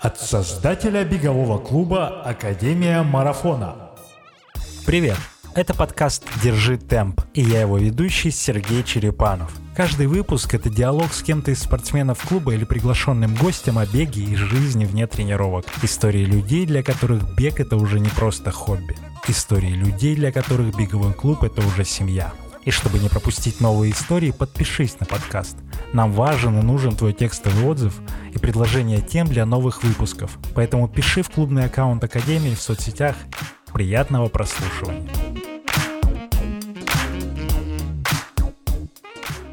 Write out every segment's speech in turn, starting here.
От создателя бегового клуба «Академия марафона». Привет! Это подкаст «Держи темп» и я его ведущий Сергей Черепанов. Каждый выпуск — это диалог с кем-то из спортсменов клуба или приглашенным гостем о беге и жизни вне тренировок. Истории людей, для которых бег — это уже не просто хобби. Истории людей, для которых беговой клуб — это уже семья. И чтобы не пропустить новые истории, подпишись на подкаст. Нам важен и нужен твой текстовый отзыв и предложение тем для новых выпусков. Поэтому пиши в клубный аккаунт Академии в соцсетях. Приятного прослушивания.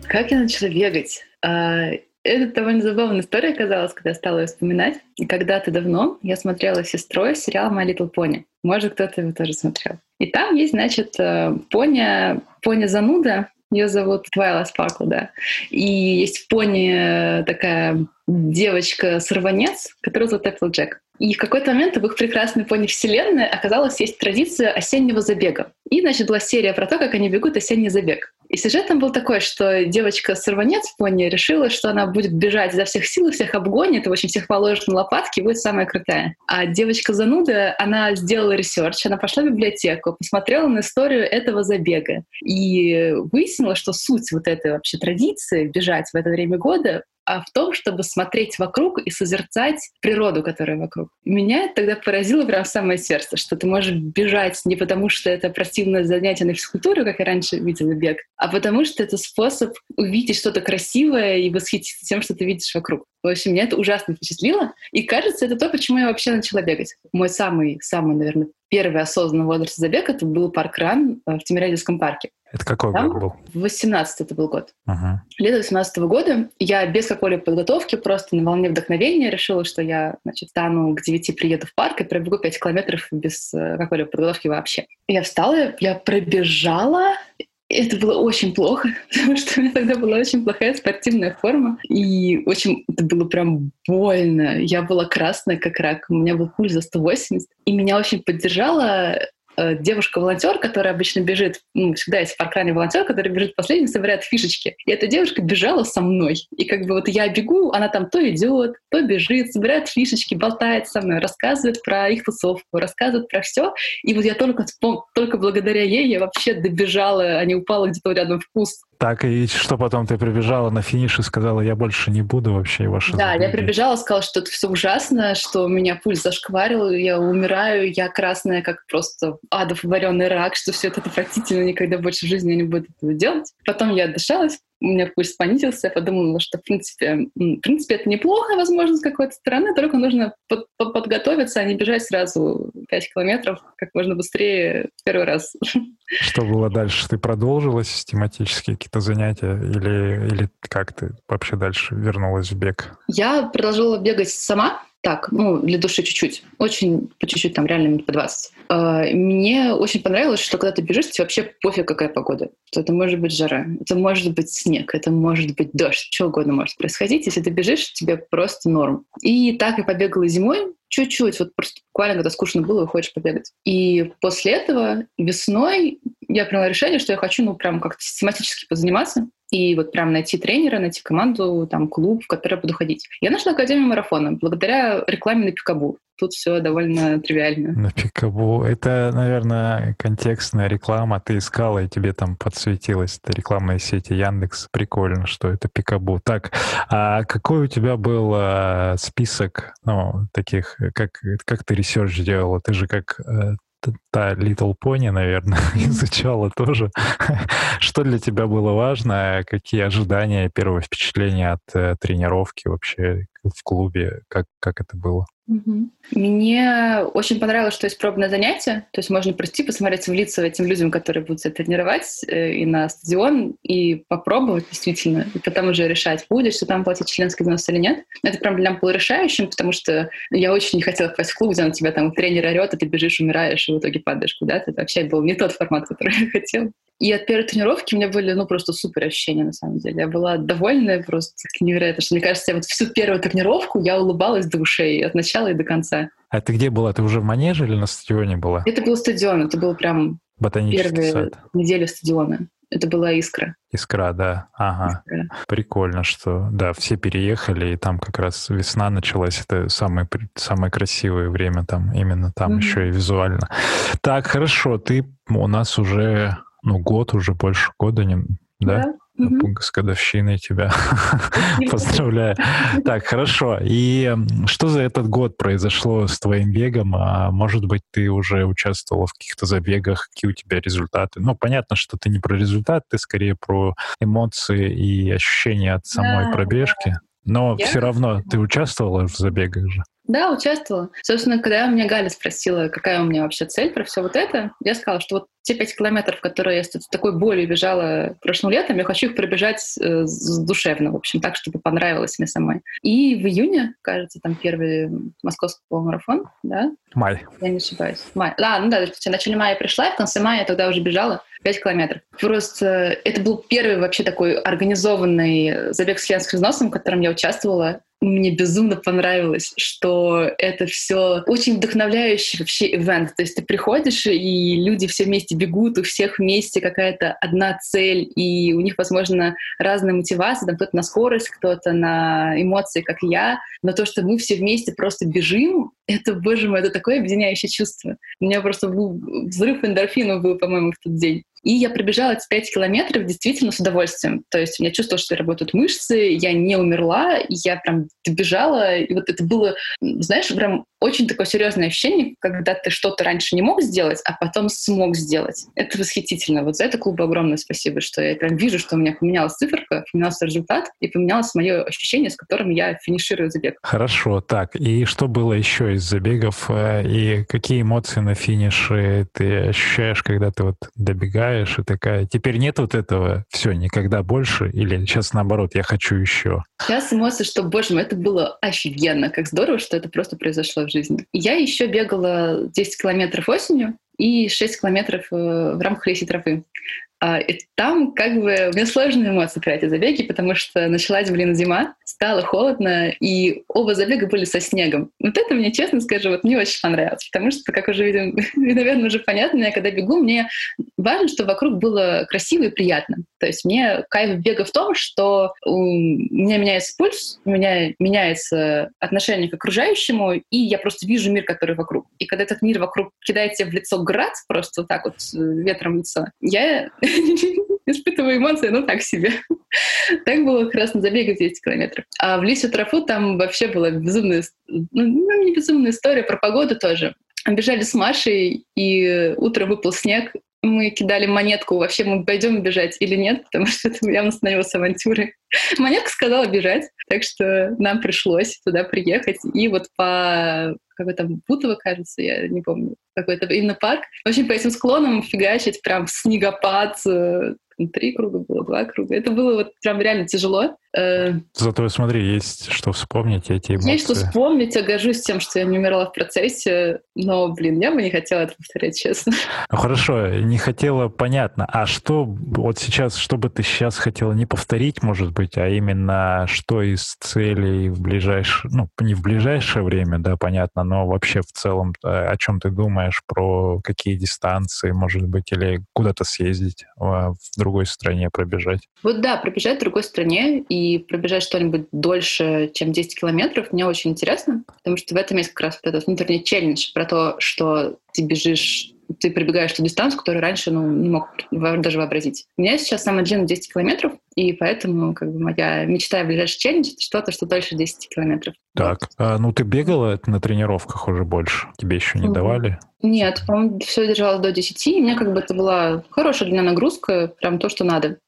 Как я начала бегать? А, это довольно забавная история оказалась, когда я стала ее вспоминать. Когда-то давно я смотрела с сестрой сериал «My Little Pony». Может, кто-то его тоже смотрел. И там есть, значит, э, пони, пони зануда, ее зовут Твайла Спаркл, да. И есть пони такая девочка-сорванец, которая зовут Джек. И в какой-то момент в их прекрасной пони вселенной оказалось есть традиция осеннего забега. И, значит, была серия про то, как они бегут осенний забег. И сюжет там был такой, что девочка-сорванец пони решила, что она будет бежать изо всех сил, всех обгонит, и, в общем, всех положит на лопатки, и будет самая крутая. А девочка-зануда, она сделала research, она пошла в библиотеку, посмотрела на историю этого забега и выяснила, что суть вот этой вообще традиции бежать в это время года а в том, чтобы смотреть вокруг и созерцать природу, которая вокруг. Меня тогда поразило прям самое сердце, что ты можешь бежать не потому, что это противное занятие на физкультуру, как я раньше видела бег, а потому что это способ увидеть что-то красивое и восхититься тем, что ты видишь вокруг. В общем, меня это ужасно впечатлило. И кажется, это то, почему я вообще начала бегать. Мой самый, самый, наверное, первый осознанный возраст забега это был парк Ран в Тимирязевском парке. Это какой Там год был? 18 это был год. Uh-huh. Лето 18 года я без какой-либо подготовки, просто на волне вдохновения решила, что я, значит, стану к 9 приеду в парк и пробегу 5 километров без э, какой-либо подготовки вообще. Я встала, я пробежала, это было очень плохо, потому что у меня тогда была очень плохая спортивная форма. И очень это было прям больно. Я была красная, как рак. У меня был пульс за 180. И меня очень поддержала девушка-волонтер, которая обычно бежит, ну, всегда есть в паркране волонтер, который бежит последний, собирает фишечки. И эта девушка бежала со мной. И как бы вот я бегу, она там то идет, то бежит, собирает фишечки, болтает со мной, рассказывает про их тусовку, рассказывает про все. И вот я только, только благодаря ей я вообще добежала, а не упала где-то рядом в куст. Так, и что потом ты прибежала на финиш и сказала, я больше не буду вообще ваши Да, я прибежала, сказала, что это все ужасно, что у меня пульс зашкварил, я умираю, я красная, как просто адов вареный рак, что все это отвратительно, никогда больше в жизни я не буду этого делать. Потом я отдышалась, у меня пульс понизился, я подумала, что, в принципе, в принципе, это неплохо, возможно, с какой-то стороны, только нужно под, под, подготовиться, а не бежать сразу 5 километров как можно быстрее в первый раз. Что было дальше? Ты продолжила систематические какие-то занятия или, или как ты вообще дальше вернулась в бег? Я продолжила бегать сама, так, ну, для души чуть-чуть. Очень по чуть-чуть, там реально минут по 20. А, мне очень понравилось, что когда ты бежишь, тебе вообще пофиг, какая погода. Это может быть жара, это может быть снег, это может быть дождь, что угодно может происходить. Если ты бежишь, тебе просто норм. И так я побегала зимой, чуть-чуть, вот просто буквально, когда скучно было, выходишь побегать. И после этого весной я приняла решение, что я хочу, ну, прям как-то систематически позаниматься и вот прям найти тренера, найти команду, там, клуб, в который я буду ходить. Я нашла Академию марафона благодаря рекламе на Пикабу. Тут все довольно тривиально. На Пикабу. Это, наверное, контекстная реклама. Ты искала, и тебе там подсветилась эта рекламная сеть Яндекс. Прикольно, что это Пикабу. Так, а какой у тебя был а, список, ну, таких, как, как ты research делала? Ты же как э, та Little Pony, наверное, изучала тоже. Что для тебя было важно? Какие ожидания, первое впечатление от э, тренировки вообще в клубе? Как, как это было? Мне очень понравилось, что есть пробное занятие, то есть можно прийти, посмотреть в лица этим людям, которые будут себя тренировать, э, и на стадион, и попробовать действительно, и потом уже решать, будешь ты там платить членский взнос или нет. Это прям для меня было решающим, потому что я очень не хотела попасть в клуб, где на тебя там тренер орет, а ты бежишь, умираешь, и в итоге падаешь куда-то. Это вообще был не тот формат, который я хотела. И от первой тренировки у меня были, ну, просто супер ощущения, на самом деле. Я была довольна просто невероятно, что, мне кажется, я вот всю первую тренировку я улыбалась до ушей от начала и до конца. А ты где была? Ты уже в манеже или на стадионе была? Это был стадион, это был прям Ботанический первые сад. недели стадиона. Это была «Искра». «Искра», да. Ага. «Искра». Прикольно, что, да, все переехали, и там как раз весна началась. Это самое, самое красивое время там, именно там mm-hmm. еще и визуально. Так, хорошо, ты у нас уже, ну, год, уже больше года, не, да? да? Угу. С годовщиной тебя поздравляю. Так, хорошо. И что за этот год произошло с твоим бегом? А может быть, ты уже участвовала в каких-то забегах? Какие у тебя результаты? Ну, понятно, что ты не про результат, ты скорее про эмоции и ощущения от самой да, пробежки. Но Я... все равно ты участвовала в забегах же? Да, участвовала. Собственно, когда меня Галя спросила, какая у меня вообще цель про все вот это, я сказала, что вот те пять километров, которые я с такой болью бежала прошлым летом, я хочу их пробежать э, душевно, в общем, так, чтобы понравилось мне самой. И в июне, кажется, там первый московский марафон, да? Май. Я не ошибаюсь. Май. Да, ну да, в начале мая пришла, и в конце мая я тогда уже бежала 5 километров. Просто это был первый вообще такой организованный забег с членским взносом, в котором я участвовала мне безумно понравилось, что это все очень вдохновляющий вообще ивент. То есть ты приходишь, и люди все вместе бегут, у всех вместе какая-то одна цель, и у них, возможно, разные мотивации. Там кто-то на скорость, кто-то на эмоции, как я. Но то, что мы все вместе просто бежим, это, боже мой, это такое объединяющее чувство. У меня просто был взрыв эндорфинов был, по-моему, в тот день. И я пробежала эти 5 километров действительно с удовольствием. То есть я чувствовала, что работают мышцы, я не умерла, я прям добежала. И вот это было, знаешь, прям очень такое серьезное ощущение, когда ты что-то раньше не мог сделать, а потом смог сделать. Это восхитительно. Вот за это клубу огромное спасибо, что я прям вижу, что у меня поменялась циферка, поменялся результат и поменялось мое ощущение, с которым я финиширую забег. Хорошо, так. И что было еще из забегов? Э, и какие эмоции на финише ты ощущаешь, когда ты вот добегаешь и такая, теперь нет вот этого, все, никогда больше? Или сейчас наоборот, я хочу еще? Сейчас эмоции, что, боже мой, это было офигенно, как здорово, что это просто произошло в жизни. Я еще бегала 10 километров осенью и 6 километров э, в рамках леси тропы. А, и там как бы у меня сложные эмоции про эти забеги, потому что началась, блин, зима, стало холодно, и оба забега были со снегом. Вот это мне, честно скажу, вот не очень понравилось, потому что, как уже, видим, наверное, уже понятно, я когда бегу, мне важно, чтобы вокруг было красиво и приятно. То есть мне кайф бега в том, что у меня меняется пульс, у меня меняется отношение к окружающему, и я просто вижу мир, который вокруг. И когда этот мир вокруг кидает тебе в лицо град, просто вот так вот э, ветром лицо, я испытываю эмоции, ну так себе. так было как раз на забеге 10 километров. А в Лисю Трафу там вообще была безумная, ну, ну, не безумная история, про погоду тоже. Бежали с Машей, и утром выпал снег, мы кидали монетку, вообще мы пойдем бежать или нет, потому что это явно становилось авантюрой. Монетка сказала бежать, так что нам пришлось туда приехать. И вот по какой там Бутово, кажется, я не помню, какой-то именно парк. В общем, по этим склонам фигачить прям снегопад, э, три круга было, два круга. Это было вот прям реально тяжело. Э, Зато смотри, есть что вспомнить, эти эмоции. Есть что вспомнить, я горжусь тем, что я не умерла в процессе, но, блин, я бы не хотела это повторять, честно. Ну хорошо, не хотела, понятно. А что вот сейчас, что бы ты сейчас хотела не повторить, может быть, а именно что из целей в ближайшее, ну, не в ближайшее время, да, понятно, но вообще в целом э, о чем ты думаешь, про какие дистанции, может быть, или куда-то съездить а, в другой стране пробежать? Вот да, пробежать в другой стране и пробежать что-нибудь дольше, чем 10 километров, мне очень интересно, потому что в этом есть как раз вот этот внутренний челлендж про то, что ты бежишь ты пробегаешь ту дистанцию, которую раньше ну, не мог даже вообразить. У меня сейчас самый длинный 10 километров, и поэтому как бы моя мечта в ближайший челлендж — это что-то, что дольше 10 километров. Так, а, ну ты бегала на тренировках уже больше? Тебе еще не mm-hmm. давали? Нет, по-моему, все держалось до 10, и мне как бы это была хорошая для меня нагрузка, прям то, что надо.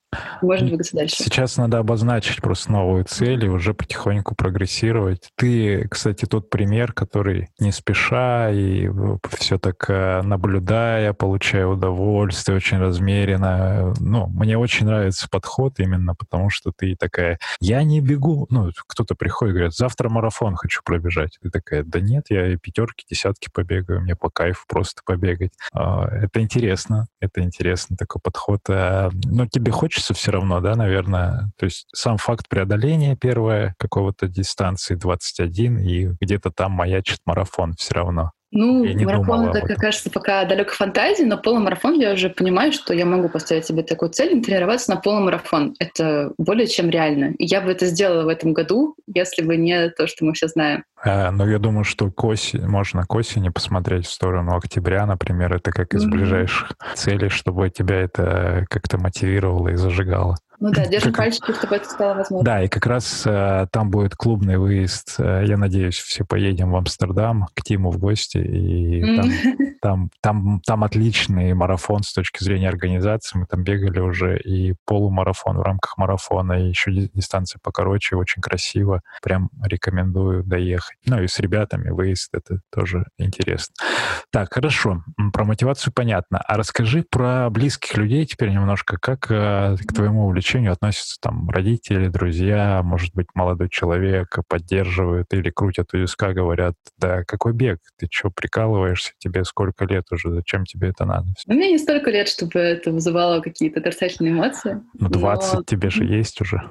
Можно двигаться дальше. Сейчас надо обозначить просто новую цель и уже потихоньку прогрессировать. Ты, кстати, тот пример, который не спеша и все так э, наблюдая, получая удовольствие, очень размеренно. Ну, мне очень нравится подход именно потому, что ты такая, я не бегу. Ну, кто-то приходит и говорит, завтра марафон хочу пробежать. Ты такая, да нет, я пятерки, десятки побегаю, мне по кайфу просто побегать. А, это интересно, это интересно, такой подход. А, но тебе хочется хочется все равно, да, наверное. То есть сам факт преодоления первое какого-то дистанции 21, и где-то там маячит марафон все равно. Ну, марафон, это, кажется, пока далеко фантазии, но полумарафон я уже понимаю, что я могу поставить себе такую цель, не тренироваться на полумарафон. Это более чем реально. И я бы это сделала в этом году, если бы не то, что мы все знаем. А, ну, я думаю, что к осени, можно к осени посмотреть в сторону октября, например, это как из mm-hmm. ближайших целей, чтобы тебя это как-то мотивировало и зажигало. Ну да, держим как... пальчики, чтобы это стало возможно. Да, и как раз э, там будет клубный выезд. Э, я надеюсь, все поедем в Амстердам к Тиму в гости. И mm. там, там, там, там отличный марафон с точки зрения организации. Мы там бегали уже и полумарафон в рамках марафона, и еще дистанция покороче, очень красиво. Прям рекомендую доехать. Ну и с ребятами выезд, это тоже интересно. Так, хорошо. Про мотивацию понятно. А расскажи про близких людей теперь немножко. Как э, к твоему увлечению увлечению относятся там родители, друзья, может быть, молодой человек поддерживают или крутят у виска, говорят, да какой бег, ты что, прикалываешься, тебе сколько лет уже, зачем тебе это надо? У меня не столько лет, чтобы это вызывало какие-то отрицательные эмоции. Ну, 20 но... тебе же есть уже.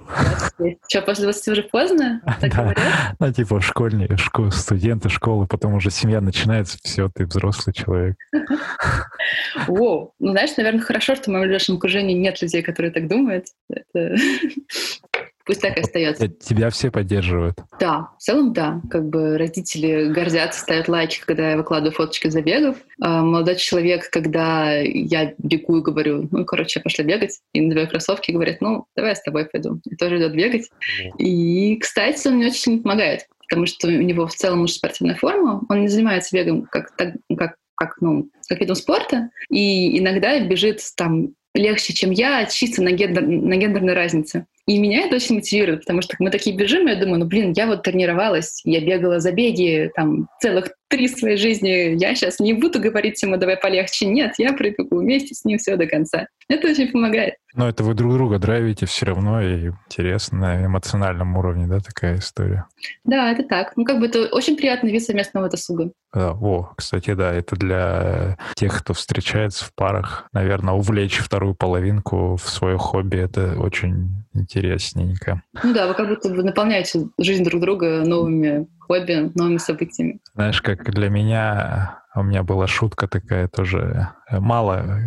Что, после 20 уже поздно? Да. Ну, типа школьные, школ, студенты школы, потом уже семья начинается, все, ты взрослый человек. Воу. Ну, знаешь, наверное, хорошо, что в моем ближайшем окружении нет людей, которые так думают. Это... Пусть так и остается. Тебя все поддерживают? Да, в целом да. Как бы родители гордятся, ставят лайки, когда я выкладываю фоточки забегов. А молодой человек, когда я бегу и говорю, ну, короче, пошли бегать, и надеваю кроссовки, говорят, ну, давай я с тобой пойду. И тоже идет бегать. И, кстати, он мне очень сильно помогает, потому что у него в целом уже спортивная форма. Он не занимается бегом как, так, как как, ну, как видом спорта, и иногда бежит там легче, чем я, чисто на, гендер, на гендерной разнице. И меня это очень мотивирует, потому что мы такие бежим, и я думаю, ну, блин, я вот тренировалась, я бегала за беги там целых три своей жизни. Я сейчас не буду говорить ему, давай полегче. Нет, я пробегу вместе с ним все до конца. Это очень помогает. Но это вы друг друга драйвите все равно, и интересно на эмоциональном уровне, да, такая история? Да, это так. Ну, как бы это очень приятный вид совместного досуга. Да, о, кстати, да, это для тех, кто встречается в парах, наверное, увлечь вторую половинку в свое хобби, это очень интересненько. Ну да, вы как будто бы наполняете жизнь друг друга новыми хобби, новыми событиями. Знаешь, как для меня у меня была шутка такая тоже. Мало,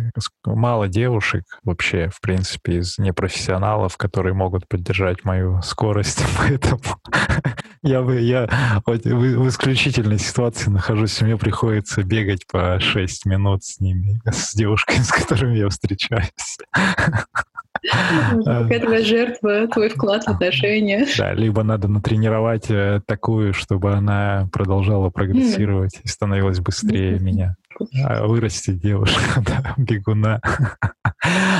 мало девушек вообще, в принципе, из непрофессионалов, которые могут поддержать мою скорость. Поэтому я, я в исключительной ситуации нахожусь. Мне приходится бегать по 6 минут с ними, с девушками, с которыми я встречаюсь. Какая твоя жертва, твой вклад в отношения. Да, либо надо натренировать э, такую, чтобы она продолжала прогрессировать и становилась быстрее меня. А, вырастить девушку, да, бегуна.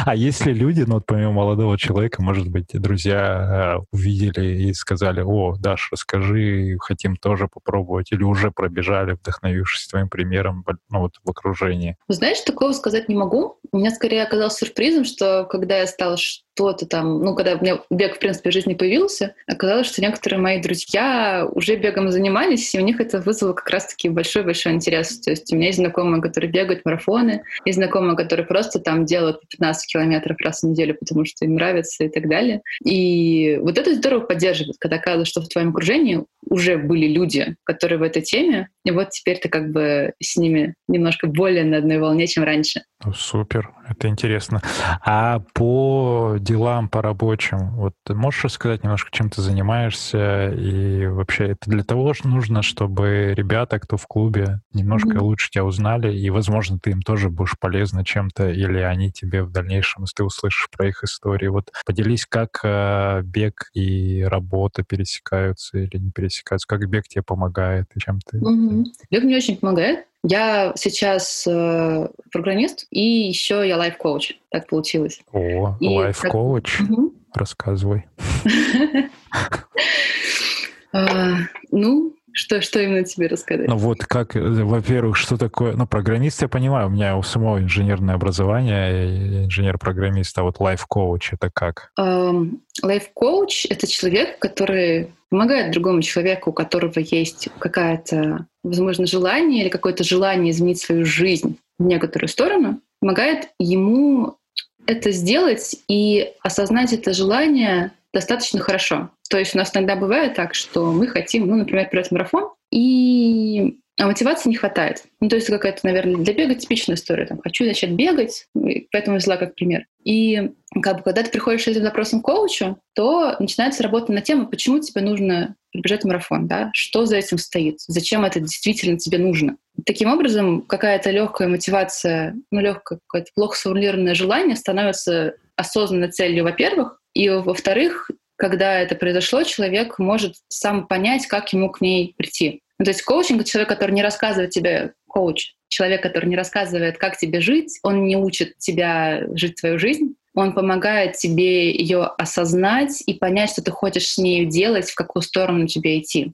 А если люди, ну вот помимо молодого человека, может быть, друзья э, увидели и сказали, о, Даш, расскажи, хотим тоже попробовать, или уже пробежали, вдохновившись твоим примером, ну вот в окружении? Знаешь, такого сказать не могу. У меня скорее оказалось сюрпризом, что когда я стала что-то там, ну, когда у меня бег, в принципе, в жизни появился, оказалось, что некоторые мои друзья уже бегом занимались, и у них это вызвало как раз-таки большой-большой интерес. То есть у меня есть знакомые, которые бегают марафоны, есть знакомые, которые просто там делают 15 километров раз в неделю, потому что им нравится и так далее. И вот это здорово поддерживает, когда оказывается, что в твоем окружении уже были люди, которые в этой теме, и вот теперь ты как бы с ними немножко более на одной волне, чем раньше. Супер, это интересно. А по делам, по рабочим, вот ты можешь рассказать немножко, чем ты занимаешься, и вообще это для того же нужно, чтобы ребята, кто в клубе, немножко mm-hmm. лучше тебя узнали, и, возможно, ты им тоже будешь полезна чем-то, или они тебе в дальнейшем, если ты услышишь про их истории. Вот поделись, как э, бег и работа пересекаются или не пересекаются, как бег тебе помогает, и чем ты... Mm-hmm. Бег мне очень помогает. Я сейчас э, программист, и еще я life coach. Так получилось. О, life coach? Так... Угу. Рассказывай. А, ну, что, что именно тебе рассказать? Ну вот как, во-первых, что такое... Ну, программист, я понимаю, у меня у самого инженерное образование, инженер-программист, а вот life coach это как? Life coach — это человек, который помогает другому человеку, у которого есть какая-то, возможно, желание или какое-то желание изменить свою жизнь в некоторую сторону, помогает ему это сделать и осознать это желание достаточно хорошо. То есть у нас иногда бывает так, что мы хотим, ну, например, пробежать марафон, и а мотивации не хватает. Ну, то есть какая-то, наверное, для бега типичная история. Там, хочу начать бегать, поэтому взяла как пример. И как бы, когда ты приходишь с этим запросом к коучу, то начинается работа на тему, почему тебе нужно пробежать марафон, да? что за этим стоит, зачем это действительно тебе нужно. Таким образом, какая-то легкая мотивация, ну, легкое какое-то плохо сформулированное желание становится осознанной целью, во-первых, и во-вторых, когда это произошло, человек может сам понять, как ему к ней прийти. Ну, то есть коучинг — это человек, который не рассказывает тебе, коуч, человек, который не рассказывает, как тебе жить, он не учит тебя жить свою жизнь, он помогает тебе ее осознать и понять, что ты хочешь с ней делать, в какую сторону тебе идти.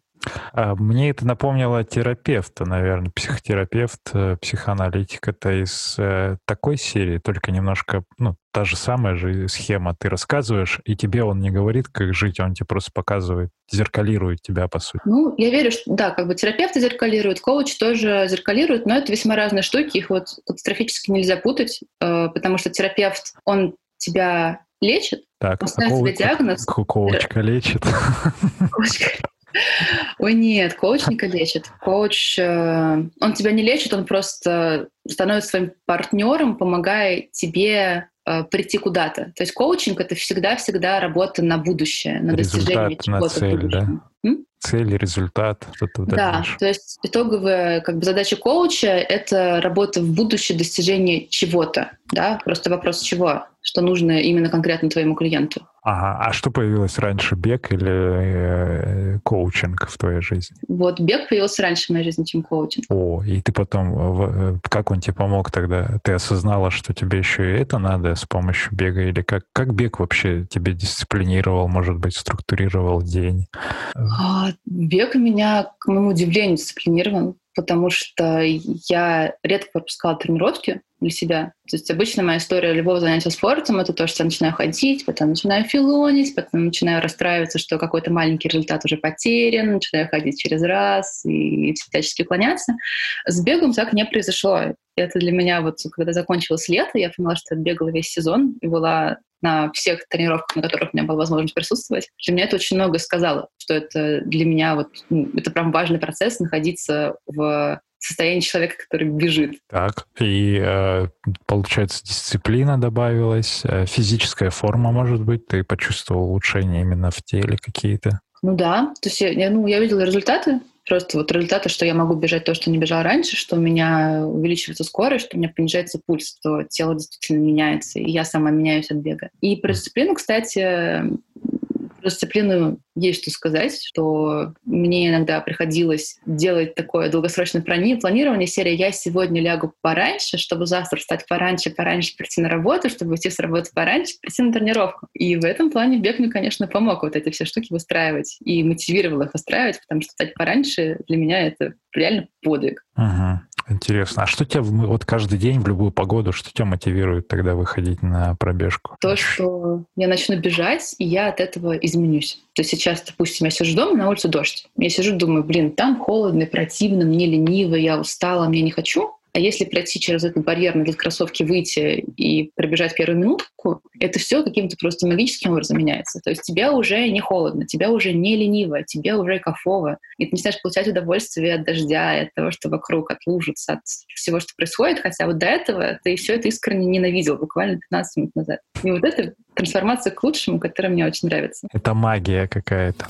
А, мне это напомнило терапевта, наверное, психотерапевт, э, психоаналитик. Это из э, такой серии, только немножко, ну, та же самая же схема. Ты рассказываешь, и тебе он не говорит, как жить, он тебе просто показывает, зеркалирует тебя, по сути. Ну, я верю, что да, как бы терапевты зеркалируют, коуч тоже зеркалирует, но это весьма разные штуки, их вот катастрофически нельзя путать, э, потому что терапевт, он тебя лечит, так, он ставит а коуч, диагноз. Коучка лечит. Коучка. Ой, нет, коуч не лечит. Коуч, э, он тебя не лечит, он просто становится своим партнером, помогая тебе э, прийти куда-то. То есть коучинг — это всегда-всегда работа на будущее, на Результат достижение чего-то на цель, да? М? Цель, результат, что-то Да, то есть итоговая как бы, задача коуча — это работа в будущее, достижение чего-то. Да? Просто вопрос чего, что нужно именно конкретно твоему клиенту. Ага. А что появилось раньше, бег или э, коучинг в твоей жизни? Вот бег появился раньше в моей жизни, чем коучинг. О, и ты потом, э, как он тебе помог тогда? Ты осознала, что тебе еще и это надо с помощью бега? Или как, как бег вообще тебе дисциплинировал, может быть, структурировал день? А, бег меня, к моему удивлению, дисциплинировал потому что я редко пропускала тренировки для себя. То есть обычно моя история любого занятия спортом — это то, что я начинаю ходить, потом начинаю филонить, потом начинаю расстраиваться, что какой-то маленький результат уже потерян, начинаю ходить через раз и всячески уклоняться. С бегом так не произошло. Это для меня вот, когда закончилось лето, я поняла, что я бегала весь сезон и была на всех тренировках, на которых у меня была возможность присутствовать. Для меня это очень много сказало, что это для меня вот, ну, это прям важный процесс находиться в состоянии человека, который бежит. Так, и э, получается дисциплина добавилась, э, физическая форма, может быть, ты почувствовал улучшение именно в теле какие-то? Ну да, то есть я, ну, я видела результаты, просто вот результаты, что я могу бежать то, что не бежал раньше, что у меня увеличивается скорость, что у меня понижается пульс, что тело действительно меняется, и я сама меняюсь от бега. И про дисциплину, кстати, про дисциплину есть что сказать, что мне иногда приходилось делать такое долгосрочное планирование серии «Я сегодня лягу пораньше, чтобы завтра встать пораньше, пораньше прийти на работу, чтобы уйти с работы пораньше, прийти на тренировку». И в этом плане бег мне, конечно, помог вот эти все штуки выстраивать и мотивировал их выстраивать, потому что встать пораньше для меня это реально подвиг. Ага. Интересно. А что тебя вот каждый день в любую погоду, что тебя мотивирует тогда выходить на пробежку? То, что я начну бежать, и я от этого изменюсь. То есть сейчас, допустим, я сижу дома, на улице дождь. Я сижу, думаю, блин, там холодно, противно, мне лениво, я устала, мне не хочу. А если пройти через этот барьер, надеть кроссовки, выйти и пробежать первую минутку, это все каким-то просто магическим образом меняется. То есть тебе уже не холодно, тебя уже не лениво, тебе уже кайфово. И ты начинаешь получать удовольствие от дождя, от того, что вокруг, от от всего, что происходит. Хотя вот до этого ты все это искренне ненавидел буквально 15 минут назад. И вот это трансформация к лучшему, которая мне очень нравится. Это магия какая-то.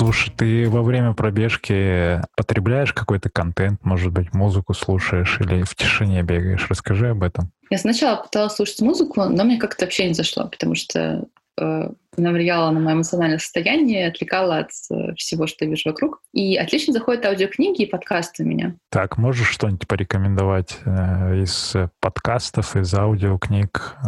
Слушай, ты во время пробежки потребляешь какой-то контент, может быть, музыку слушаешь или в тишине бегаешь? Расскажи об этом. Я сначала пыталась слушать музыку, но мне как-то вообще не зашло, потому что э, она влияла на мое эмоциональное состояние, отвлекала от э, всего, что я вижу вокруг. И отлично заходят аудиокниги и подкасты у меня. Так, можешь что-нибудь порекомендовать э, из подкастов, из аудиокниг,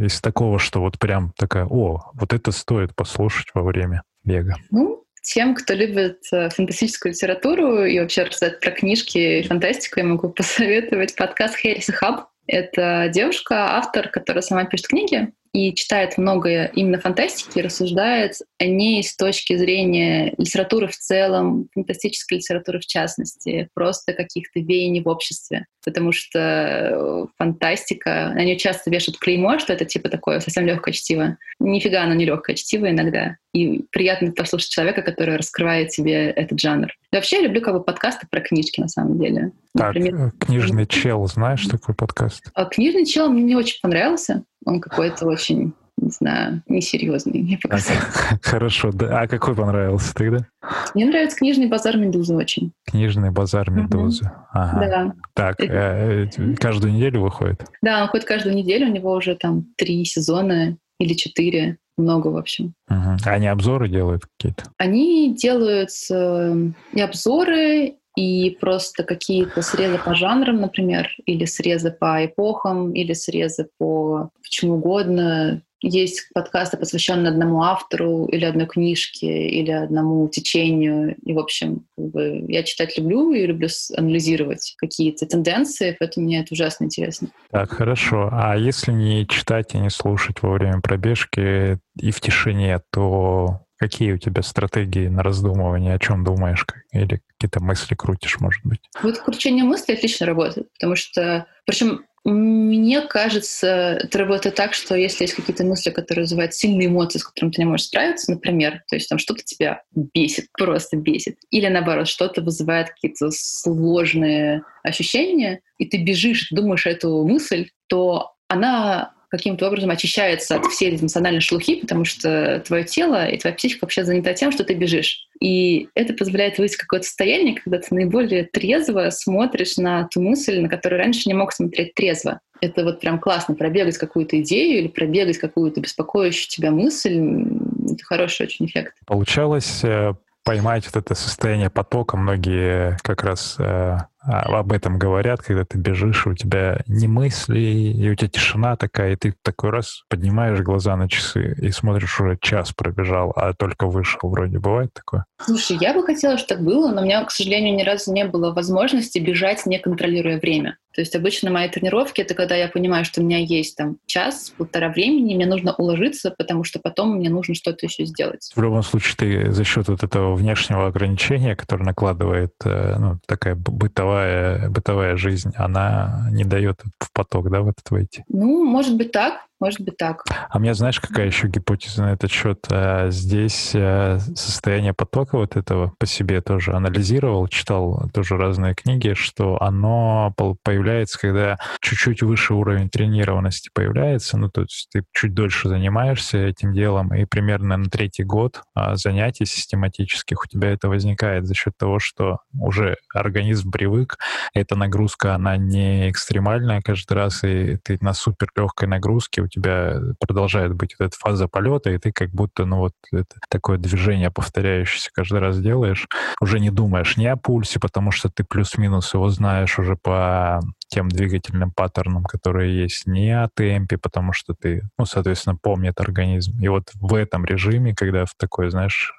из такого, что вот прям такая, о, вот это стоит послушать во время бега? Ну, тем, кто любит э, фантастическую литературу и вообще рассказать про книжки и фантастику, я могу посоветовать подкаст Хэрис Хаб. Это девушка, автор, которая сама пишет книги, и читает многое именно фантастики, рассуждает о ней с точки зрения литературы в целом, фантастической литературы в частности, просто каких-то веяний в обществе. Потому что э, фантастика, на нее часто вешают клеймо, что это типа такое совсем легкое чтиво. Нифига оно не легкое чтиво иногда. И приятно послушать человека, который раскрывает себе этот жанр. И вообще я люблю как бы подкасты про книжки на самом деле. Так, Например, э, книжный чел, знаешь такой подкаст? А книжный чел мне не очень понравился. Он какой-то очень не знаю, несерьезный, мне показалось. Хорошо, да. А какой понравился тогда? Мне нравится книжный базар Медузы очень. Книжный базар Медузы. Угу. Ага. Да. Так, э, э, каждую неделю выходит? Да, он ходит каждую неделю, у него уже там три сезона или четыре, много, в общем. Угу. Они обзоры делают какие-то? Они делают э, и обзоры, и просто какие-то срезы по жанрам, например, или срезы по эпохам, или срезы по чему угодно. Есть подкасты, посвященные одному автору или одной книжке, или одному течению. И, в общем, как бы, я читать люблю и люблю анализировать какие-то тенденции, поэтому мне это ужасно интересно. Так, хорошо. А если не читать и не слушать во время пробежки и в тишине, то Какие у тебя стратегии на раздумывание, о чем думаешь, или какие-то мысли крутишь, может быть? Вот кручение мыслей отлично работает, потому что, причем мне кажется, это работает так, что если есть какие-то мысли, которые вызывают сильные эмоции, с которыми ты не можешь справиться, например, то есть там что-то тебя бесит, просто бесит, или наоборот, что-то вызывает какие-то сложные ощущения, и ты бежишь, думаешь эту мысль, то она каким-то образом очищается от всей эмоциональной шелухи, потому что твое тело и твоя психика вообще занята тем, что ты бежишь. И это позволяет выйти в какое-то состояние, когда ты наиболее трезво смотришь на ту мысль, на которую раньше не мог смотреть трезво. Это вот прям классно, пробегать какую-то идею или пробегать какую-то беспокоящую тебя мысль. Это хороший очень эффект. Получалось э, поймать вот это состояние потока. Многие как раз э, об этом говорят, когда ты бежишь, у тебя не мысли, и у тебя тишина такая, и ты такой раз поднимаешь глаза на часы и смотришь, уже час пробежал, а только вышел. Вроде бывает такое? Слушай, я бы хотела, чтобы так было, но у меня, к сожалению, ни разу не было возможности бежать, не контролируя время. То есть обычно мои тренировки — это когда я понимаю, что у меня есть там час, полтора времени, мне нужно уложиться, потому что потом мне нужно что-то еще сделать. В любом случае, ты за счет вот этого внешнего ограничения, которое накладывает э, ну, такая бытовая, бытовая жизнь, она не дает в поток, да, в этот войти? Ну, может быть так. Может быть так. А меня, знаешь, какая еще гипотеза на этот счет? Э, здесь э, состояние потока вот этого по себе тоже анализировал, читал тоже разные книги, что оно появляется, когда чуть-чуть выше уровень тренированности появляется, ну, то есть ты чуть дольше занимаешься этим делом, и примерно на третий год а, занятий систематических у тебя это возникает за счет того, что уже организм привык, эта нагрузка, она не экстремальная каждый раз, и ты на супер легкой нагрузке, у тебя продолжает быть вот эта фаза полета, и ты как будто, ну вот, это такое движение повторяющееся каждый раз делаешь, уже не думаешь ни о пульсе, потому что ты плюс-минус его знаешь уже по тем двигательным паттернам, которые есть, не о темпе, потому что ты, ну, соответственно, помнит организм. И вот в этом режиме, когда в такой, знаешь,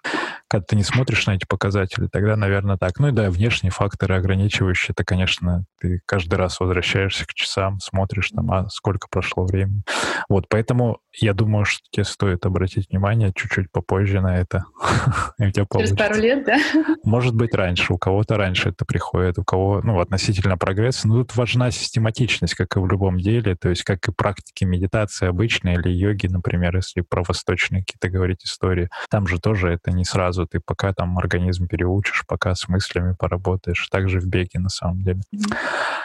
когда ты не смотришь на эти показатели, тогда, наверное, так. Ну и да, внешние факторы ограничивающие, это, конечно, ты каждый раз возвращаешься к часам, смотришь там, а сколько прошло времени. Вот, поэтому я думаю, что тебе стоит обратить внимание чуть-чуть попозже на это. И у тебя Через пару лет, да? Может быть, раньше. У кого-то раньше это приходит, у кого, ну, относительно прогресса. Но тут важна систематичность, как и в любом деле, то есть как и практики медитации обычные или йоги, например, если про восточные какие-то говорить истории. Там же тоже это не сразу. Ты пока там организм переучишь, пока с мыслями поработаешь. Также в беге, на самом деле.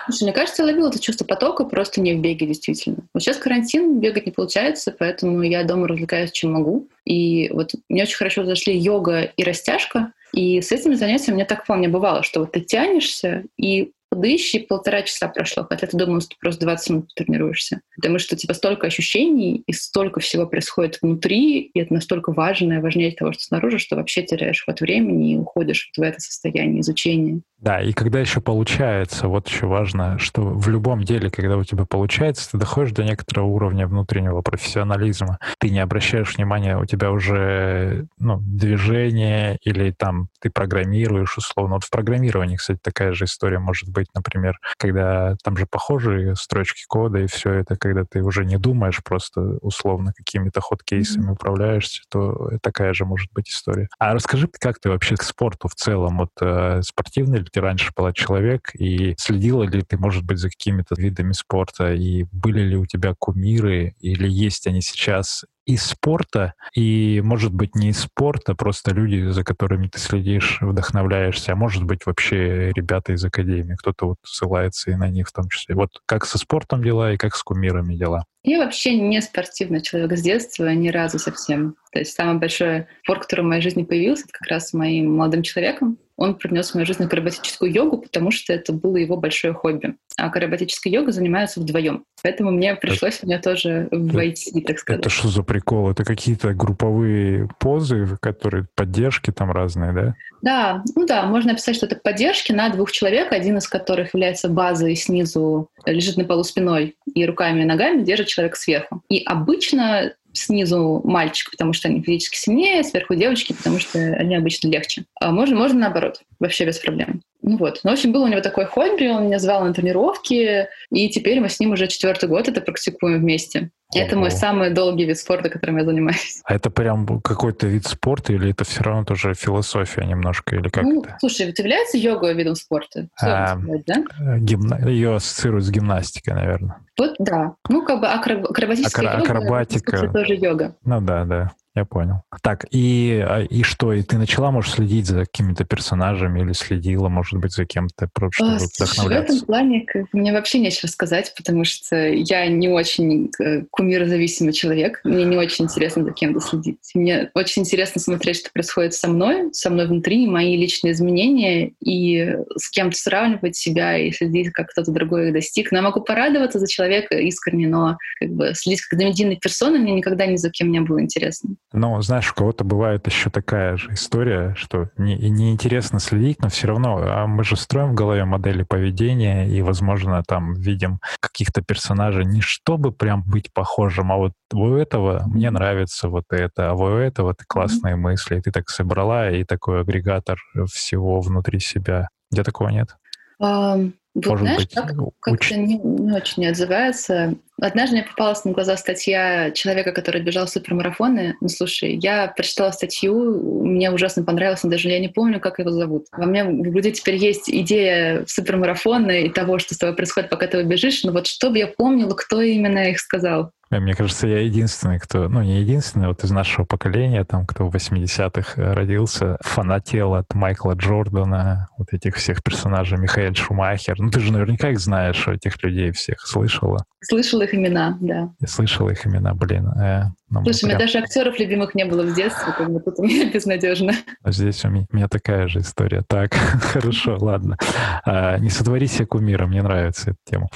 Слушай, мне кажется, я ловила это чувство потока просто не в беге, действительно. Вот сейчас карантин, бегать не получается, поэтому я дома развлекаюсь, чем могу. И вот мне очень хорошо зашли йога и растяжка, и с этими занятиями мне так вполне бывало, что вот ты тянешься, и подыщи, и полтора часа прошло, хотя ты думал, что ты просто 20 минут тренируешься. Потому что типа столько ощущений и столько всего происходит внутри, и это настолько важно, важнее того, что снаружи, что вообще теряешь ход времени и уходишь вот в это состояние изучения. Да, и когда еще получается, вот еще важно, что в любом деле, когда у тебя получается, ты доходишь до некоторого уровня внутреннего профессионализма. Ты не обращаешь внимания, у тебя уже ну, движение или там ты программируешь условно. Вот в программировании, кстати, такая же история может быть быть, например, когда там же похожие строчки кода и все это, когда ты уже не думаешь, просто условно какими-то ход-кейсами управляешься, то такая же может быть история. А расскажи, как ты вообще к спорту в целом? Вот э, спортивный ли ты раньше была человек, и следила ли ты, может быть, за какими-то видами спорта, и были ли у тебя кумиры, или есть они сейчас, из спорта, и, может быть, не из спорта, просто люди, за которыми ты следишь, вдохновляешься, а может быть, вообще ребята из академии, кто-то вот ссылается и на них в том числе. Вот как со спортом дела и как с кумирами дела? Я вообще не спортивный человек с детства, ни разу совсем. То есть самый большой спорт, который в моей жизни появился, это как раз с моим молодым человеком. Он принес в мою жизнь акробатическую йогу, потому что это было его большое хобби. А акробатической йогой занимаются вдвоем. Поэтому мне пришлось это, в нее тоже войти, так сказать. Это что за прикол? Это какие-то групповые позы, которые поддержки там разные, да? Да, ну да, можно описать, что это поддержки на двух человек, один из которых является базой снизу, лежит на полу спиной и руками и ногами держит человек сверху. И обычно снизу мальчик, потому что они физически сильнее, сверху девочки, потому что они обычно легче. А можно, можно наоборот, вообще без проблем. Ну вот. Ну, в общем, был у него такой хобби, он меня звал на тренировки, и теперь мы с ним уже четвертый год это практикуем вместе. Ого. Это мой самый долгий вид спорта, которым я занимаюсь. А это прям какой-то вид спорта или это все равно тоже философия немножко, или как ну, это? Слушай, ведь является йога видом спорта? А, сказать, да? Гимна... Ее ассоциируют с гимнастикой, наверное. Вот да. Ну, как бы акробатическая Акро- йога, акробатика. тоже йога. Ну да, да. Я понял. Так, и, а, и что? И ты начала, может, следить за какими-то персонажами или следила, может быть, за кем-то, чтобы а, вдохновляться? В этом плане как, мне вообще нечего сказать, потому что я не очень э, кумирозависимый человек. Мне не очень интересно за кем-то следить. Мне очень интересно смотреть, что происходит со мной, со мной внутри, мои личные изменения, и с кем-то сравнивать себя и следить, как кто-то другой их достиг. Но я могу порадоваться за человека искренне, но как бы следить как за медийной персоной мне никогда ни за кем не было интересно. Но, знаешь, у кого-то бывает еще такая же история, что не, неинтересно следить, но все равно а мы же строим в голове модели поведения и, возможно, там видим каких-то персонажей не чтобы прям быть похожим, а вот у этого мне нравится вот это, а у этого ты классные mm-hmm. мысли, ты так собрала, и такой агрегатор всего внутри себя. Где такого нет? Um, вот Может знаешь, быть, как, как-то не, не очень отзывается. Однажды мне попалась на глаза статья человека, который бежал супермарафоны. Ну, слушай, я прочитала статью, мне ужасно понравилось, но даже я не помню, как его зовут. Во мне в груди теперь есть идея супермарафона и того, что с тобой происходит, пока ты бежишь, но вот чтобы я помнила, кто именно их сказал. Э, мне кажется, я единственный, кто, ну не единственный, вот из нашего поколения, там, кто в 80-х э, родился, фанател от Майкла Джордана, вот этих всех персонажей, Михаил Шумахер. Ну ты же наверняка их знаешь, этих людей всех слышала. Слышала их имена, да. Я слышала их имена, блин. Э, ну, Слушай, прям... у меня даже актеров любимых не было в детстве, как бы тут у меня безнадежно. А здесь у меня, у меня такая же история. Так, хорошо, ладно. А, не сотвори себе кумира, мне нравится эта тема.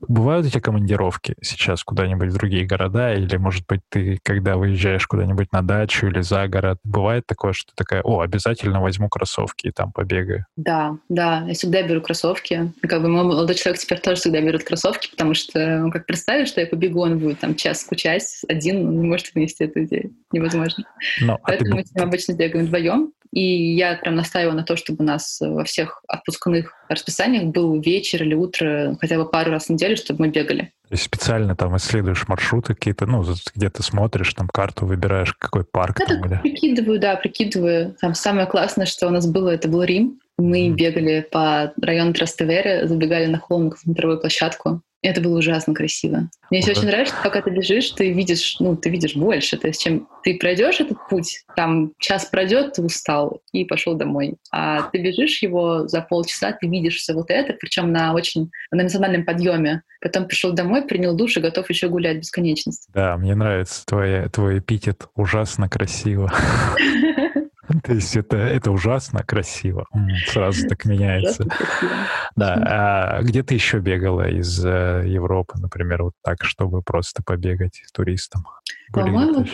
Бывают у тебя командировки сейчас куда-нибудь в другие города, или, может быть, ты, когда выезжаешь куда-нибудь на дачу или за город, бывает такое, что такая, о, обязательно возьму кроссовки и там побегаю? Да, да, я всегда беру кроссовки. Как бы мой молодой человек теперь тоже всегда берет кроссовки, потому что, как представишь, что я побегу, он будет там час скучать один, не может вынести эту идею. Невозможно. Но, Поэтому а ты... мы с ним обычно бегаем вдвоем. И я прям настаиваю на то, чтобы у нас во всех отпускных расписаниях был вечер или утро хотя бы пару раз в неделю, чтобы мы бегали. Есть специально там исследуешь маршруты какие-то, ну, где ты смотришь, там карту выбираешь, какой парк я там, или... прикидываю, да, прикидываю. Там самое классное, что у нас было, это был Рим. Мы mm. бегали по району Трастевере, забегали на холм на смотровую площадку. Это было ужасно красиво. Мне еще очень нравится, что пока ты бежишь, ты видишь, ну, ты видишь больше. То есть, чем ты пройдешь этот путь, там час пройдет, ты устал и пошел домой. А ты бежишь его за полчаса, ты видишь все вот это, причем на очень на эмоциональном подъеме. Потом пришел домой, принял душ и готов еще гулять бесконечность. Да, мне нравится твой, твой эпитет «ужасно красиво». То есть это, это ужасно красиво. Сразу так меняется. Да. А где ты еще бегала из э, Европы, например, вот так, чтобы просто побегать туристам? По-моему,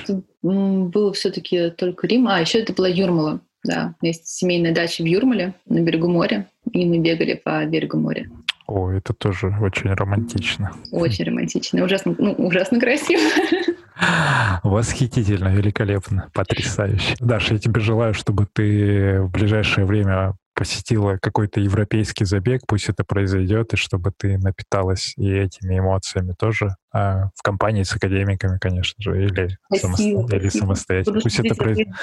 было все-таки только Рим. А, еще это была Юрмала. Да, есть семейная дача в Юрмале на берегу моря, и мы бегали по берегу моря. О, это тоже очень романтично. Очень романтично. Ужасно, ну, ужасно красиво. Восхитительно, великолепно, потрясающе. Даша, я тебе желаю, чтобы ты в ближайшее время посетила какой-то европейский забег, пусть это произойдет, и чтобы ты напиталась и этими эмоциями тоже а, в компании с академиками, конечно же, или, спасибо, самосто... или самостоятельно. Пусть это произойдет.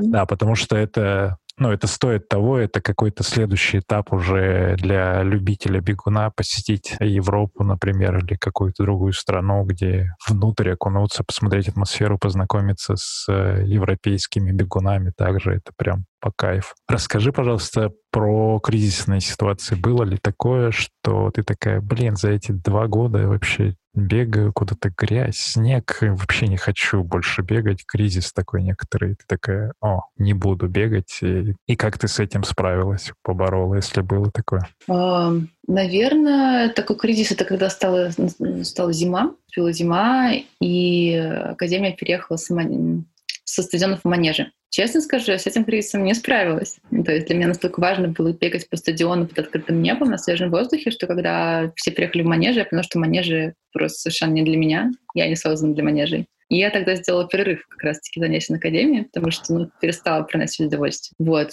Да, потому что это ну, это стоит того, это какой-то следующий этап уже для любителя бегуна посетить Европу, например, или какую-то другую страну, где внутрь окунуться, посмотреть атмосферу, познакомиться с э, европейскими бегунами также. Это прям по кайфу. Расскажи, пожалуйста, про кризисные ситуации. Было ли такое, что ты такая, блин, за эти два года вообще бегаю куда-то грязь, снег, вообще не хочу больше бегать, кризис такой некоторый. Ты такая, о, не буду бегать. И, и как ты с этим справилась, поборола, если было такое? Наверное, такой кризис — это когда стала, стала зима, стала зима, и Академия переехала с, со стадионов в манеже. Честно скажу, я с этим кризисом не справилась. То есть для меня настолько важно было бегать по стадиону под открытым небом на свежем воздухе, что когда все приехали в манеже, я поняла, что манежи просто совершенно не для меня. Я не создана для манежей. И я тогда сделала перерыв как раз-таки занятий на академии, потому что ну, перестала приносить удовольствие. Вот.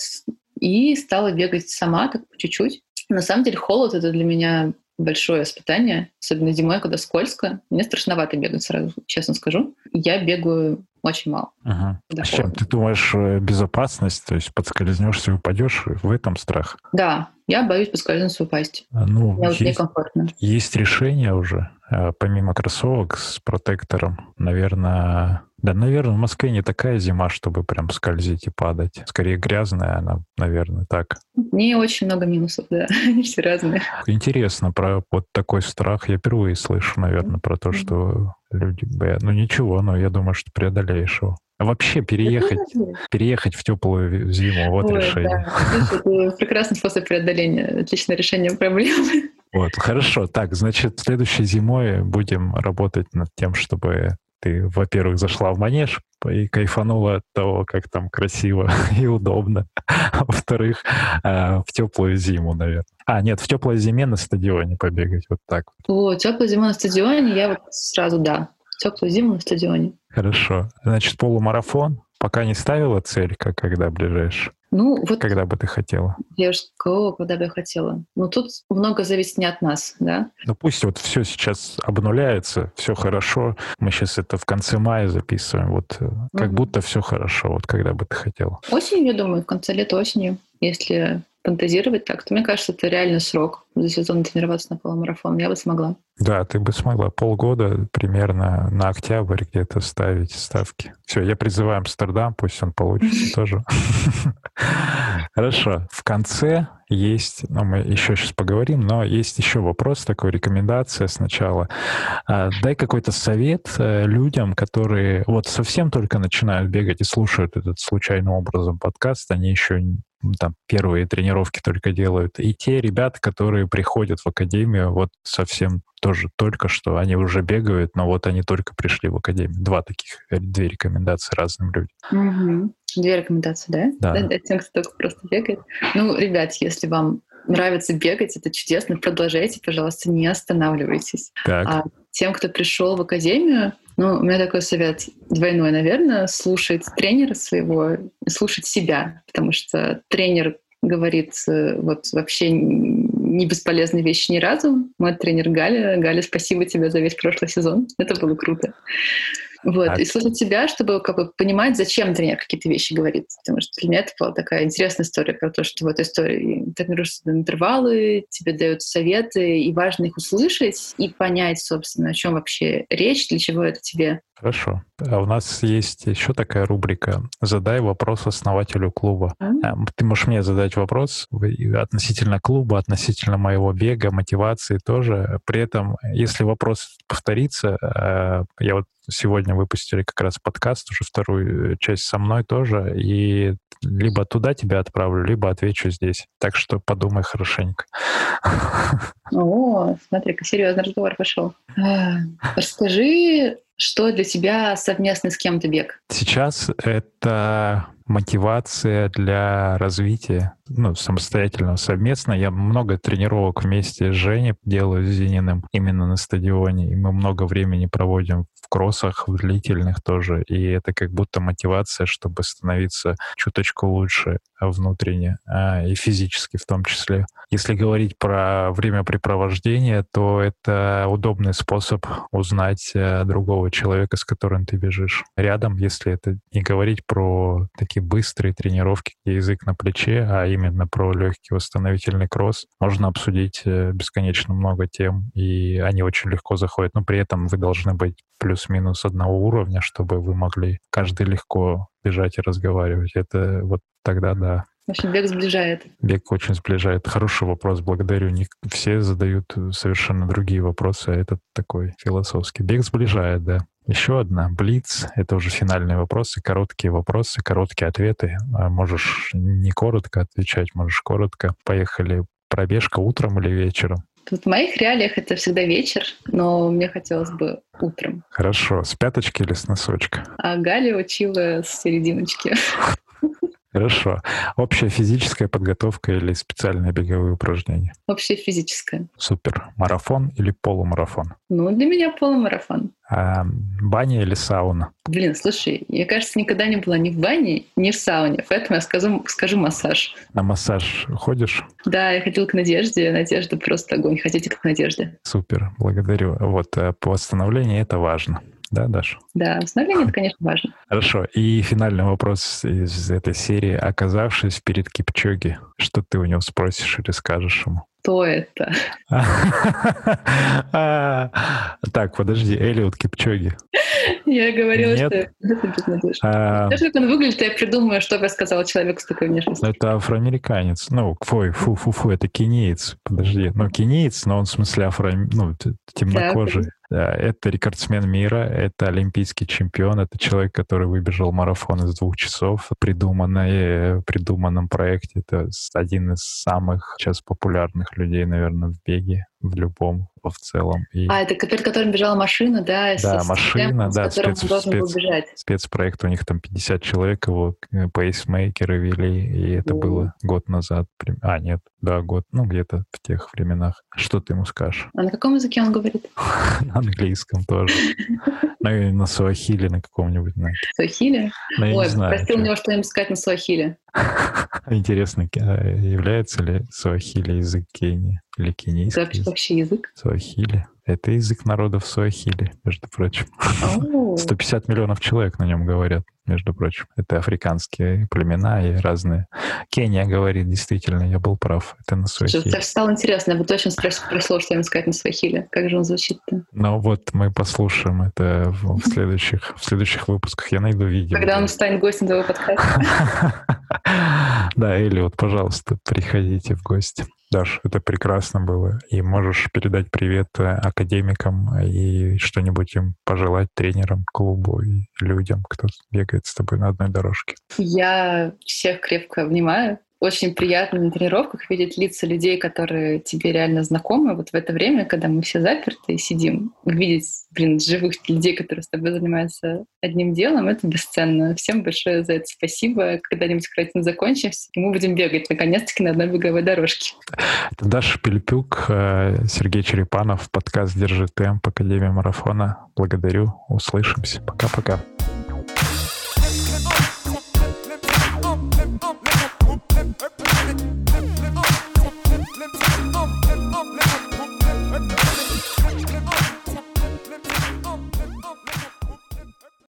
И стала бегать сама, так по чуть-чуть. На самом деле холод — это для меня большое испытание, особенно зимой, когда скользко. Мне страшновато бегать, сразу честно скажу. Я бегаю очень мало. Ага. А с чем ты думаешь э, безопасность? То есть подскользнешься и упадешь? В этом страх? Да, я боюсь поскользнуться и упасть. А, ну, Мне есть, некомфортно. Есть решение уже, э, помимо кроссовок с протектором, наверное, да, наверное, в Москве не такая зима, чтобы прям скользить и падать. Скорее грязная она, наверное, так. Не очень много минусов, да. Они все разные. Интересно про вот такой страх. Я впервые слышу, наверное, про то, что люди боятся. Ну ничего, но я думаю, что преодолеешь его. А вообще переехать, переехать в теплую зиму, вот Ой, решение. Да. Это прекрасный способ преодоления, отличное решение проблемы. Вот, хорошо. Так, значит, следующей зимой будем работать над тем, чтобы ты, во-первых, зашла в манеж и кайфанула от того, как там красиво и удобно. А во-вторых, э, в теплую зиму, наверное. А, нет, в теплой зиме на стадионе побегать, вот так. О, теплую зиму на стадионе, я вот сразу, да. Теплую зиму на стадионе. Хорошо. Значит, полумарафон. Пока не ставила цель, как когда ближайший? Ну, вот... Когда бы ты хотела? Я же сказала, когда бы я хотела. Ну, тут много зависит не от нас, да? Ну, пусть вот все сейчас обнуляется, все хорошо. Мы сейчас это в конце мая записываем. Вот mm как будто все хорошо. Вот когда бы ты хотела? Осенью, я думаю, в конце лета осенью, если фантазировать так, то мне кажется, это реально срок за сезон тренироваться на полумарафон. Я бы смогла. Да, ты бы смогла полгода примерно на октябрь где-то ставить ставки. Все, я призываю Амстердам, пусть он получится тоже. Хорошо. В конце есть, ну, мы еще сейчас поговорим, но есть еще вопрос, такой рекомендация сначала. А, дай какой-то совет э, людям, которые вот совсем только начинают бегать и слушают этот случайным образом подкаст, они еще там первые тренировки только делают. И те ребята, которые приходят в академию вот совсем тоже только что, они уже бегают, но вот они только пришли в академию. Два таких, э, две рекомендации разным людям. Угу. Две рекомендации, да? Да. да? Тем, кто только просто бегает. Ну, ребят, если вам нравится бегать, это чудесно, продолжайте, пожалуйста, не останавливайтесь. Так. А тем, кто пришел в академию, ну, у меня такой совет двойной, наверное, слушать тренера своего, слушать себя, потому что тренер говорит э, вот вообще не бесполезные вещи ни разу. Мой тренер Галя. Галя, спасибо тебе за весь прошлый сезон. Это было круто. Вот. А... И слушать себя, чтобы как бы понимать, зачем тренер какие-то вещи говорит. Потому что для меня это была такая интересная история про то, что в этой истории тренируешься на интервалы, тебе дают советы, и важно их услышать и понять, собственно, о чем вообще речь, для чего это тебе. Хорошо. А у нас есть еще такая рубрика «Задай вопрос основателю клуба». Mm-hmm. Ты можешь мне задать вопрос относительно клуба, относительно моего бега, мотивации тоже. При этом, если вопрос повторится, э, я вот сегодня выпустили как раз подкаст, уже вторую часть со мной тоже, и либо туда тебя отправлю, либо отвечу здесь. Так что подумай хорошенько. О, смотри, серьезный разговор пошел. А, расскажи, что для тебя совместный с кем-то бег? Сейчас это мотивация для развития, ну, самостоятельного, совместно. Я много тренировок вместе с Женей делаю с Зининым именно на стадионе, и мы много времени проводим в кроссах, в длительных тоже, и это как будто мотивация, чтобы становиться чуточку лучше внутренне а, и физически в том числе. Если говорить про времяпрепровождение, то это удобный способ узнать э, другого человека, с которым ты бежишь рядом, если это не говорить про такие быстрые тренировки, где язык на плече, а именно про легкий восстановительный кросс. Можно обсудить э, бесконечно много тем, и они очень легко заходят, но при этом вы должны быть плюс-минус одного уровня, чтобы вы могли каждый легко бежать и разговаривать. Это вот тогда да. В общем, бег сближает. Бег очень сближает. Хороший вопрос, благодарю. Не все задают совершенно другие вопросы, а этот такой философский. Бег сближает, да. Еще одна. Блиц. Это уже финальные вопросы, короткие вопросы, короткие ответы. А можешь не коротко отвечать, можешь коротко. Поехали. Пробежка утром или вечером? В моих реалиях это всегда вечер, но мне хотелось бы утром. Хорошо. С пяточки или с носочка? А Галя учила с серединочки. Хорошо. Общая физическая подготовка или специальные беговые упражнения? Общая физическая. Супер. Марафон или полумарафон? Ну, для меня полумарафон. А, баня или сауна? Блин, слушай, я, кажется, никогда не была ни в бане, ни в сауне, поэтому я скажу, скажу массаж. На массаж ходишь? Да, я ходила к Надежде. Надежда просто огонь. Хотите к Надежде? Супер, благодарю. Вот, э, по восстановлению это важно. Да, Даша? Да, восстановление, это, конечно, важно. Хорошо. И финальный вопрос из этой серии. Оказавшись перед Кипчоги, что ты у него спросишь или скажешь ему? Кто это? Так, подожди, Элиот Кипчоги. Я говорила, что это безнадежно. А, Знаешь, как он выглядит, я придумаю, что бы я сказала человеку с такой внешностью. Это афроамериканец. Ну, фу, фу, фу, фу, это кенеец. Подожди. Ну, кенеец, но он в смысле афро... Ну, темнокожий. Да, это рекордсмен мира, это олимпийский чемпион, это человек, который выбежал марафон из двух часов, придуманный, в придуманном проекте. Это один из самых сейчас популярных людей, наверное, в беге, в любом в целом. И... А, это перед которым бежала машина, да? Да, с, машина, с да, спец, спец, спецпроект, у них там 50 человек, его э, пейсмейкеры вели, и это mm. было год назад. А, нет, да, год, ну, где-то в тех временах. Что ты ему скажешь? А на каком языке он говорит? На английском тоже. Ну, и на суахиле на каком-нибудь. Суахиле? Ну, Ой, простил него что-нибудь сказать на суахиле. Интересно, а является ли суахили язык Кении или кенийский? Это вообще язык? Суахили. Это язык народов Суахили, между прочим. 150 миллионов человек на нем говорят, между прочим. Это африканские племена и разные. Кения говорит, действительно, я был прав. Это на Суахили. Что, стало интересно, я бы точно спросила, что им сказать на Суахили. Как же он звучит-то? Ну вот мы послушаем это в, в, следующих, в следующих выпусках. Я найду видео. Когда он станет гостем твоего подкаста. Да, Эли, вот, пожалуйста, приходите в гости. Даш, это прекрасно было. И можешь передать привет э, академикам и что-нибудь им пожелать тренерам, клубу и людям, кто бегает с тобой на одной дорожке. Я всех крепко обнимаю очень приятно на тренировках видеть лица людей, которые тебе реально знакомы. Вот в это время, когда мы все заперты и сидим, видеть, блин, живых людей, которые с тобой занимаются одним делом, это бесценно. Всем большое за это спасибо. Когда-нибудь карантин закончимся, и мы будем бегать, наконец-таки, на одной беговой дорожке. Даша Пелепюк, э, Сергей Черепанов, подкаст «Держи темп», Академия марафона. Благодарю. Услышимся. Пока-пока.